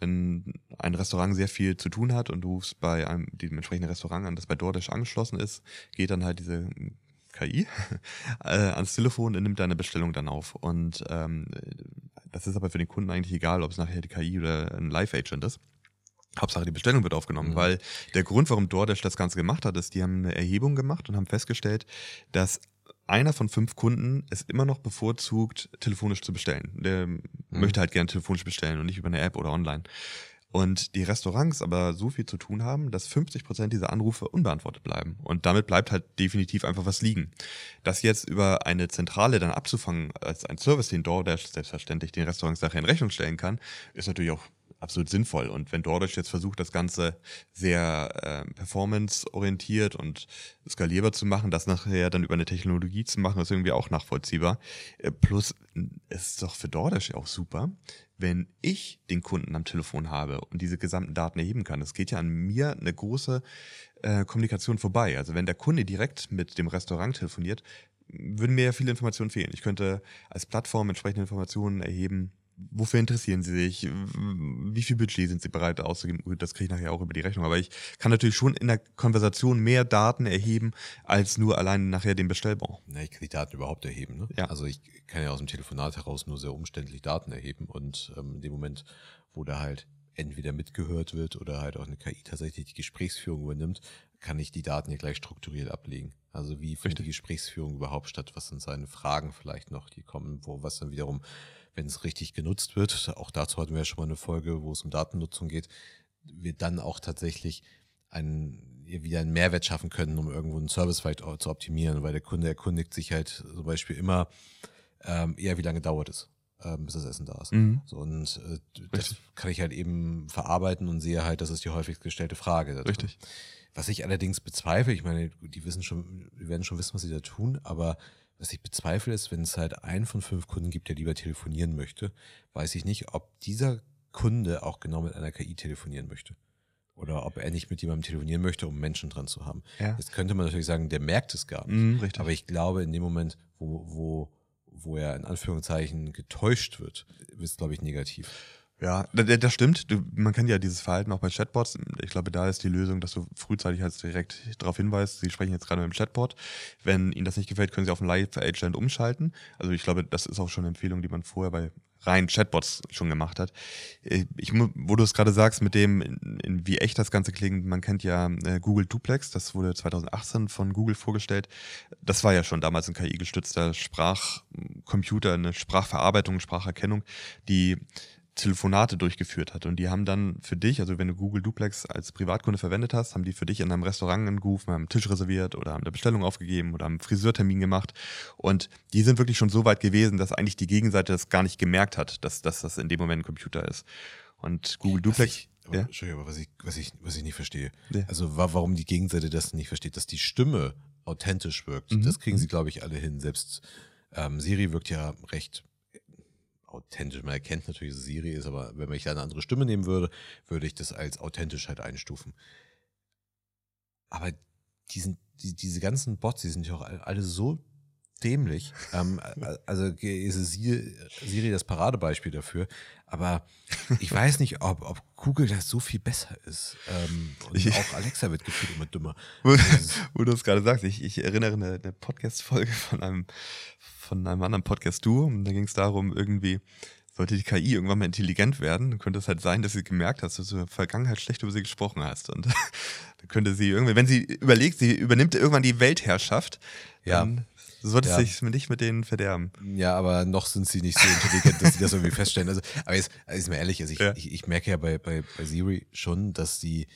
Wenn ein Restaurant sehr viel zu tun hat und du rufst bei einem dem entsprechenden Restaurant an, das bei DoorDash angeschlossen ist, geht dann halt diese KI äh, ans Telefon und nimmt deine Bestellung dann auf. Und ähm, das ist aber für den Kunden eigentlich egal, ob es nachher die KI oder ein Live-Agent ist. Hauptsache die Bestellung wird aufgenommen, mhm. weil der Grund, warum DoorDash das Ganze gemacht hat, ist, die haben eine Erhebung gemacht und haben festgestellt, dass einer von fünf Kunden es immer noch bevorzugt, telefonisch zu bestellen. Der mhm. möchte halt gerne telefonisch bestellen und nicht über eine App oder online. Und die Restaurants aber so viel zu tun haben, dass 50 Prozent dieser Anrufe unbeantwortet bleiben. Und damit bleibt halt definitiv einfach was liegen. Das jetzt über eine Zentrale dann abzufangen als ein Service, den DoorDash selbstverständlich den Restaurants nachher in Rechnung stellen kann, ist natürlich auch absolut sinnvoll. Und wenn DoorDash jetzt versucht, das Ganze sehr äh, performance-orientiert und skalierbar zu machen, das nachher dann über eine Technologie zu machen, ist irgendwie auch nachvollziehbar. Äh, plus, es ist doch für DoorDash auch super, wenn ich den Kunden am Telefon habe und diese gesamten Daten erheben kann. Es geht ja an mir eine große äh, Kommunikation vorbei. Also wenn der Kunde direkt mit dem Restaurant telefoniert, würden mir ja viele Informationen fehlen. Ich könnte als Plattform entsprechende Informationen erheben, wofür interessieren sie sich, wie viel Budget sind sie bereit auszugeben. Gut, das kriege ich nachher auch über die Rechnung, aber ich kann natürlich schon in der Konversation mehr Daten erheben, als nur allein nachher den Bestellbau.
Na, ich kann die Daten überhaupt erheben. Ne? Ja. Also ich kann ja aus dem Telefonat heraus nur sehr umständlich Daten erheben und ähm, in dem Moment, wo da halt entweder mitgehört wird oder halt auch eine KI tatsächlich die Gesprächsführung übernimmt, kann ich die Daten ja gleich strukturiert ablegen. Also wie findet die Gesprächsführung überhaupt statt? Was sind seine Fragen vielleicht noch, die kommen, wo was dann wiederum wenn es richtig genutzt wird, auch dazu hatten wir ja schon mal eine Folge, wo es um Datennutzung geht, wird dann auch tatsächlich einen wieder einen Mehrwert schaffen können, um irgendwo einen Service vielleicht zu optimieren, weil der Kunde erkundigt sich halt zum Beispiel immer ähm, eher, wie lange dauert es, ähm, bis das Essen da ist.
Mhm.
So, und äh, das kann ich halt eben verarbeiten und sehe halt, das ist die häufigst gestellte Frage. da drin.
Richtig.
Was ich allerdings bezweifle, ich meine, die wissen schon, die werden schon wissen, was sie da tun, aber was ich bezweifle ist, wenn es halt einen von fünf Kunden gibt, der lieber telefonieren möchte, weiß ich nicht, ob dieser Kunde auch genau mit einer KI telefonieren möchte. Oder ob er nicht mit jemandem telefonieren möchte, um Menschen dran zu haben.
Ja.
Jetzt könnte man natürlich sagen, der merkt es gar nicht.
Mhm.
Aber ich glaube, in dem Moment, wo, wo, wo er in Anführungszeichen getäuscht wird, wird es, glaube ich, negativ.
Ja, da- da- das stimmt. Du, man kennt ja dieses Verhalten auch bei Chatbots. Ich glaube, da ist die Lösung, dass du frühzeitig halt direkt darauf hinweist, Sie sprechen jetzt gerade mit dem Chatbot. Wenn Ihnen das nicht gefällt, können Sie auf einen Live-Agent umschalten. Also ich glaube, das ist auch schon eine Empfehlung, die man vorher bei rein Chatbots schon gemacht hat. Äh, Ich, wo du es gerade sagst, mit dem, in, in wie echt das Ganze klingt, man kennt ja äh, Google Duplex, das wurde 2018 von Google vorgestellt. Das war ja schon damals ein KI-gestützter Sprachcomputer, eine Sprachverarbeitung, Spracherkennung, die Telefonate durchgeführt hat. Und die haben dann für dich, also wenn du Google Duplex als Privatkunde verwendet hast, haben die für dich in einem Restaurant angerufen, haben einen Tisch reserviert oder haben eine Bestellung aufgegeben oder haben einen Friseurtermin gemacht. Und die sind wirklich schon so weit gewesen, dass eigentlich die Gegenseite das gar nicht gemerkt hat, dass, dass das in dem Moment ein Computer ist. Und Google Duplex.
ich, aber,
ja?
Entschuldigung, aber was ich, was, ich, was ich nicht verstehe.
Ja.
Also wa warum die Gegenseite das nicht versteht, dass die Stimme authentisch wirkt.
Mhm.
Das kriegen sie, glaube ich, alle hin. Selbst ähm, Siri wirkt ja recht authentisch. Man erkennt natürlich, dass es Siri ist, aber wenn ich da eine andere Stimme nehmen würde, würde ich das als authentisch halt einstufen. Aber die die, diese ganzen Bots, die sind ja auch alle so dämlich. ähm, also ist Siri, das Paradebeispiel dafür. Aber ich weiß nicht, ob, ob Google das so viel besser ist. Ähm, und
Ich-
auch Alexa wird gefühlt immer dümmer.
Wo,
ist-
wo du es gerade sagst, ich, ich erinnere eine, eine Podcast-Folge von einem, von einem anderen Podcast-Duo und da ging es darum, irgendwie, sollte die KI irgendwann mal intelligent werden, dann könnte es halt sein, dass sie gemerkt hat, dass du in der Vergangenheit schlecht über sie gesprochen hast. Und dann könnte sie irgendwie, wenn sie überlegt, sie übernimmt irgendwann die Weltherrschaft,
Ja.
dann sollte
Ja.
es sich nicht mit denen verderben.
Ja, aber noch sind sie nicht so intelligent, dass sie das irgendwie feststellen. Also, aber jetzt, also ist mir ehrlich, also ich,
Ja.
ich, ich merke ja bei, bei, bei Siri schon, dass sie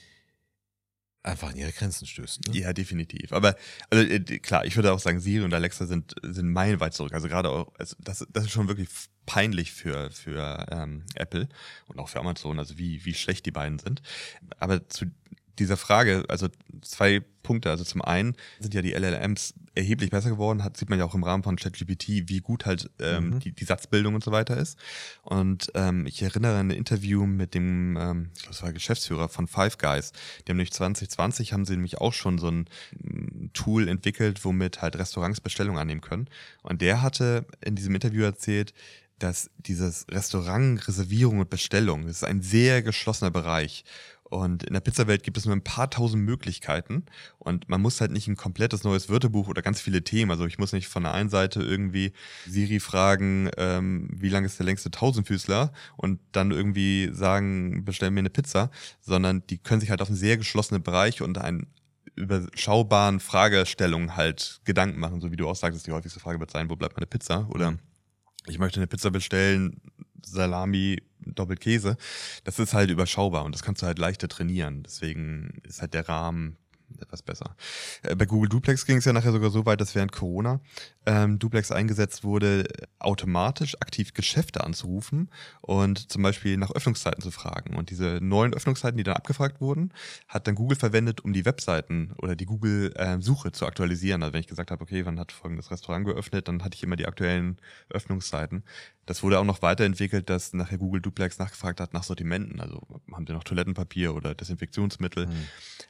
einfach an ihre Grenzen stößt. Ne?
Ja, definitiv. Aber also, äh, klar, ich würde auch sagen, Siri und Alexa sind, sind meilenweit zurück. Also gerade auch, also das, das ist schon wirklich peinlich für, für ähm, Apple und auch für Amazon, also wie, wie schlecht die beiden sind. Aber zu dieser Frage, also zwei Punkte. Also zum einen sind ja die LLMs erheblich besser geworden, hat, sieht man ja auch im Rahmen von ChatGPT, wie gut halt ähm,
Mhm.
die, die Satzbildung und so weiter ist. Und ähm, ich erinnere an ein Interview mit dem, ähm, ich glaube, es war Geschäftsführer von Five Guys. Die haben nämlich 2020 haben sie nämlich auch schon so ein mm, Tool entwickelt, womit halt Restaurants Bestellungen annehmen können. Und der hatte in diesem Interview erzählt, dass dieses Restaurant Reservierung und Bestellung, das ist ein sehr geschlossener Bereich. Und in der Pizzawelt gibt es nur ein paar tausend Möglichkeiten und man muss halt nicht ein komplettes neues Wörterbuch oder ganz viele Themen. Also ich muss nicht von der einen Seite irgendwie Siri fragen, ähm, wie lang ist der längste Tausendfüßler und dann irgendwie sagen, bestell mir eine Pizza, sondern die können sich halt auf einen sehr geschlossenen Bereich und einen überschaubaren Fragestellungen halt Gedanken machen, so wie du auch sagst, die häufigste Frage wird sein, wo bleibt meine Pizza? Oder ich möchte eine Pizza bestellen, Salami, Doppelkäse. Das ist halt überschaubar und das kannst du halt leichter trainieren. Deswegen ist halt der Rahmen etwas besser. Äh, Bei Google Duplex ging es ja nachher sogar so weit, dass während Corona ähm, Duplex eingesetzt wurde, automatisch aktiv Geschäfte anzurufen und zum Beispiel nach Öffnungszeiten zu fragen. Und diese neuen Öffnungszeiten, die dann abgefragt wurden, hat dann Google verwendet, um die Webseiten oder die Google-Suche zu aktualisieren. Also wenn ich gesagt habe, okay, wann hat folgendes Restaurant geöffnet, dann hatte ich immer die aktuellen Öffnungszeiten. Das wurde auch noch weiterentwickelt, dass nachher Google Duplex nachgefragt hat nach Sortimenten. Also haben sie noch Toilettenpapier oder Desinfektionsmittel.
Hm.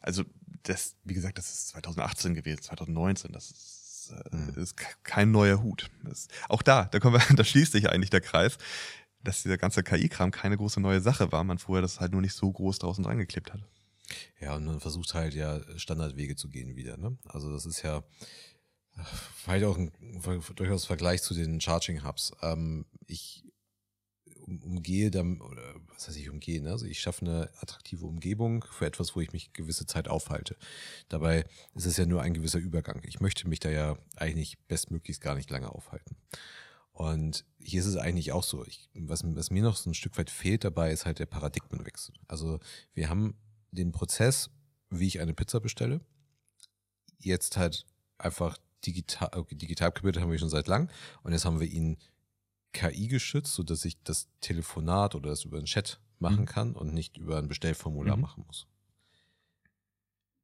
Also das, wie gesagt, das ist 2018 gewesen, 2019. Das ist, äh,
Mhm.
ist ke- kein neuer Hut. Das, auch da, da kommen wir, da schließt sich eigentlich der Kreis, dass dieser ganze KI-Kram keine große neue Sache war. Man vorher das halt nur nicht so groß draußen dran geklebt hat.
Ja, und man versucht halt ja Standardwege zu gehen wieder. Ne? Also das ist ja vielleicht auch ein durchaus Vergleich zu den Charging Hubs. Ähm, ich umgehe dann, oder was heißt ich umgehe, ne? also ich schaffe eine attraktive Umgebung für etwas, wo ich mich gewisse Zeit aufhalte. Dabei ist es ja nur ein gewisser Übergang. Ich möchte mich da ja eigentlich bestmöglichst gar nicht lange aufhalten. Und hier ist es eigentlich auch so. Ich, was, was mir noch so ein Stück weit fehlt dabei, ist halt der Paradigmenwechsel. Also wir haben den Prozess wie ich eine Pizza bestelle. Jetzt halt einfach digital, okay, digital haben wir schon seit lang. Und jetzt haben wir ihn KI geschützt, sodass ich das Telefonat oder das über den Chat machen
Mhm.
kann und nicht über ein Bestellformular
Mhm.
machen muss.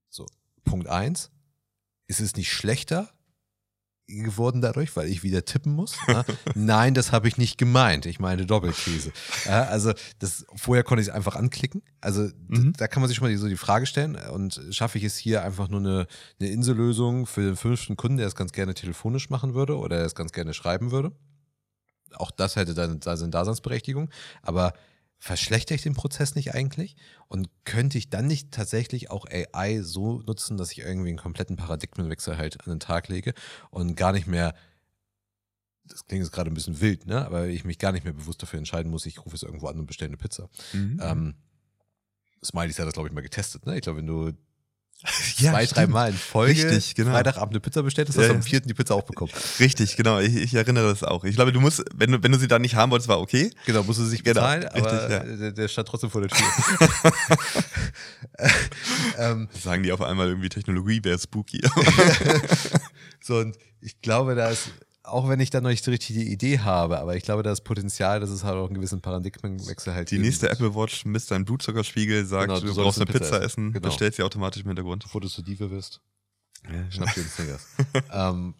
So, Punkt eins: Ist es nicht schlechter geworden dadurch, weil ich wieder tippen muss? Nein, das habe ich nicht gemeint. Ich meine Doppelkäse. Also das, vorher konnte ich es einfach anklicken. Also
Mhm.
da kann man sich schon mal so die Frage stellen und schaffe ich es hier einfach nur eine, eine Insellösung für den fünften Kunden, der es ganz gerne telefonisch machen würde oder der es ganz gerne schreiben würde? Auch das hätte dann da seine Daseinsberechtigung. Aber verschlechter ich den Prozess nicht eigentlich? Und könnte ich dann nicht tatsächlich auch AI so nutzen, dass ich irgendwie einen kompletten Paradigmenwechsel halt an den Tag lege und gar nicht mehr, das klingt jetzt gerade ein bisschen wild, ne? aber ich mich gar nicht mehr bewusst dafür entscheiden muss, ich rufe es irgendwo an und bestelle eine Pizza.
Mhm.
Ähm, Smileys hat das, glaube ich, mal getestet. Ne? Ich glaube, wenn du
Ja,
zwei, drei
stimmt.
Mal in Folge
Richtig, genau.
Freitagabend eine Pizza bestellt hast,
Ja,
hast du
ja.
am vierten die Pizza auch bekommen.
Richtig, genau. Ich, ich erinnere das auch. Ich glaube, du musst, wenn du, wenn du sie dann nicht haben wolltest, war okay.
Genau, musst du sich
Genau,
bezahlen, aber
richtig, ja.
der, der stand trotzdem vor der Tür. ähm,
Sagen die auf einmal irgendwie Technologie wäre spooky.
so, und ich glaube, da ist, auch wenn ich da noch nicht die richtige Idee habe, aber ich glaube, da ist Potenzial, dass es halt auch einen gewissen Paradigmenwechsel halt
Die nächste. Apple Watch misst deinen Blutzuckerspiegel, sagt,
Genau, du
du, brauchst eine Pizza,
Pizza
essen.
Genau.
bestellt sie automatisch im Hintergrund.
Bevor du zur Diva wirst,
Ja,
schnapp dir den Snickers. ähm,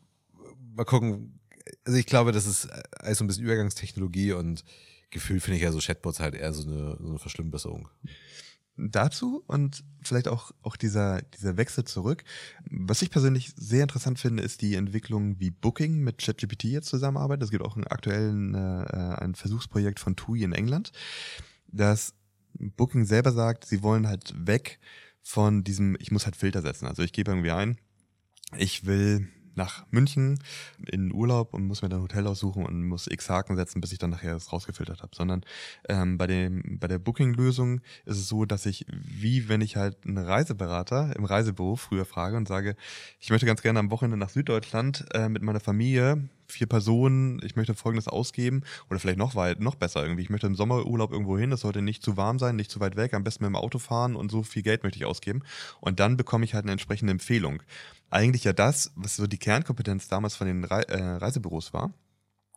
mal gucken. Also ich glaube, das ist alles so ein bisschen Übergangstechnologie und gefühlt finde ich ja so Chatbots halt eher so eine, so eine Verschlimmbesserung.
Dazu und vielleicht auch, auch dieser, dieser Wechsel zurück. Was ich persönlich sehr interessant finde, ist die Entwicklung, wie Booking mit ChatGPT jetzt zusammenarbeitet. Es gibt auch einen aktuellen äh, ein Versuchsprojekt von TUI in England, dass Booking selber sagt, sie wollen halt weg von diesem, ich muss halt Filter setzen. Also ich gebe irgendwie ein, ich will nach München in Urlaub und muss mir dann ein Hotel aussuchen und muss x Haken setzen, bis ich dann nachher das rausgefiltert habe. Sondern ähm, bei, dem, bei der Booking-Lösung ist es so, dass ich, wie wenn ich halt einen Reiseberater im Reisebüro früher frage und sage, ich möchte ganz gerne am Wochenende nach Süddeutschland äh, mit meiner Familie, vier Personen, ich möchte folgendes ausgeben oder vielleicht noch weit, noch besser irgendwie. Ich möchte im Sommerurlaub irgendwo hin, es sollte nicht zu warm sein, nicht zu weit weg, am besten mit dem Auto fahren und so viel Geld möchte ich ausgeben. Und dann bekomme ich halt eine entsprechende Empfehlung. Eigentlich ja das, was so die Kernkompetenz damals von den Rei äh, Reisebüros war,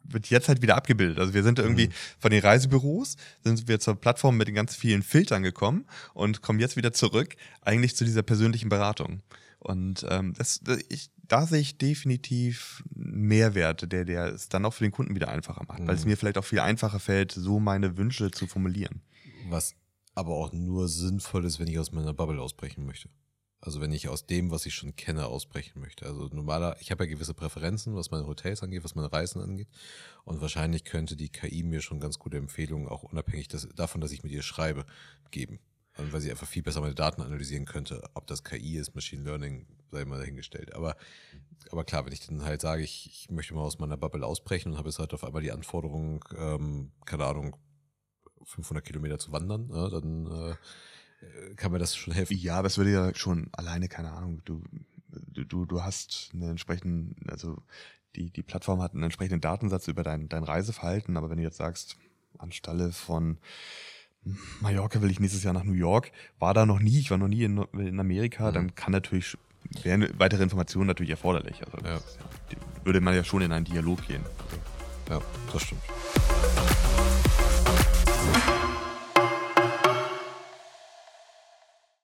wird jetzt halt wieder abgebildet. Also wir sind irgendwie
Mhm.
von den Reisebüros, sind wir zur Plattform mit den ganz vielen Filtern gekommen und kommen jetzt wieder zurück eigentlich zu dieser persönlichen Beratung. Und ähm, das, das, ich, da sehe ich definitiv Mehrwerte, der, der es dann auch für den Kunden wieder einfacher macht, weil es
Mhm.
mir vielleicht auch viel einfacher fällt, so meine Wünsche zu formulieren.
Was aber auch nur sinnvoll ist, wenn ich aus meiner Bubble ausbrechen möchte. Also wenn ich aus dem, was ich schon kenne, ausbrechen möchte. Also normaler, ich habe ja gewisse Präferenzen, was meine Hotels angeht, was meine Reisen angeht. Und wahrscheinlich könnte die KI mir schon ganz gute Empfehlungen, auch unabhängig das, davon, dass ich mit ihr schreibe, geben. Und weil sie einfach viel besser meine Daten analysieren könnte. Ob das KI ist, Machine Learning, sei mal dahingestellt. Aber, aber klar, wenn ich dann halt sage, ich, ich möchte mal aus meiner Bubble ausbrechen und habe jetzt halt auf einmal die Anforderung, ähm, keine Ahnung, 500 Kilometer zu wandern, ne, dann äh, kann mir das schon helfen.
Ja, aber es würde ja schon alleine, keine Ahnung, du, du, du, hast einen entsprechenden, also die, die Plattform hat einen entsprechenden Datensatz über dein, dein Reiseverhalten, aber wenn du jetzt sagst, anstelle von Mallorca will ich nächstes Jahr nach New York, war da noch nie, ich war noch nie in, in Amerika,
Mhm.
dann kann natürlich, wären weitere Informationen natürlich erforderlich. Also
Ja.
das würde man ja schon in einen Dialog gehen.
Ja, das stimmt.